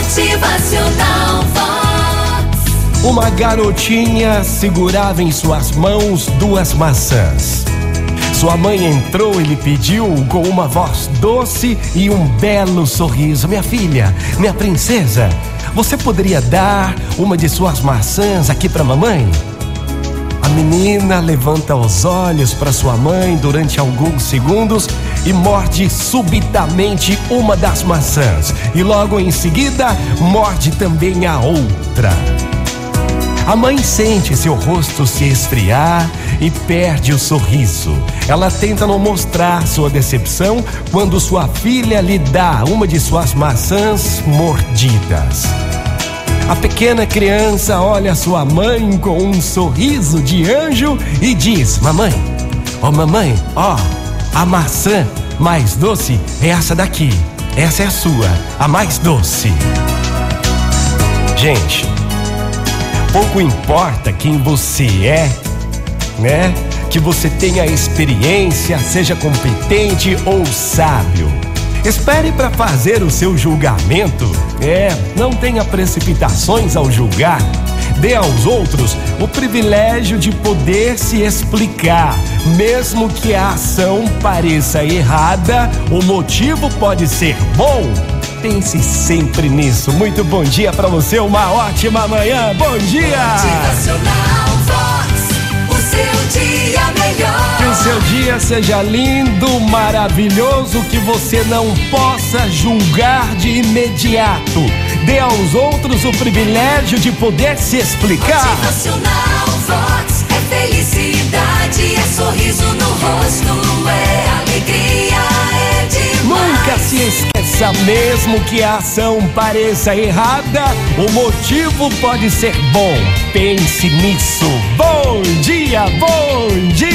Motivacional Vox. Uma garotinha segurava em suas mãos duas maçãs. Sua mãe entrou e lhe pediu com uma voz doce e um belo sorriso: Minha filha, minha princesa, você poderia dar uma de suas maçãs aqui para mamãe? Menina levanta os olhos para sua mãe durante alguns segundos e morde subitamente uma das maçãs, e logo em seguida morde também a outra. A mãe sente seu rosto se esfriar e perde o sorriso. Ela tenta não mostrar sua decepção quando sua filha lhe dá uma de suas maçãs mordidas. A pequena criança olha sua mãe com um sorriso de anjo e diz: Mamãe, ó oh, mamãe, ó, oh, a maçã mais doce é essa daqui. Essa é a sua, a mais doce. Gente, pouco importa quem você é, né? Que você tenha experiência, seja competente ou sábio. Espere para fazer o seu julgamento. É, não tenha precipitações ao julgar. Dê aos outros o privilégio de poder se explicar. Mesmo que a ação pareça errada, o motivo pode ser bom. Pense sempre nisso. Muito bom dia para você, uma ótima manhã. Bom dia! Seu dia seja lindo, maravilhoso, que você não possa julgar de imediato. Dê aos outros o privilégio de poder se explicar. Motivacional Vox é felicidade, é sorriso no rosto, é alegria, é demais. Nunca se esqueça, mesmo que a ação pareça errada, o motivo pode ser bom. Pense nisso. Bom dia, bom dia!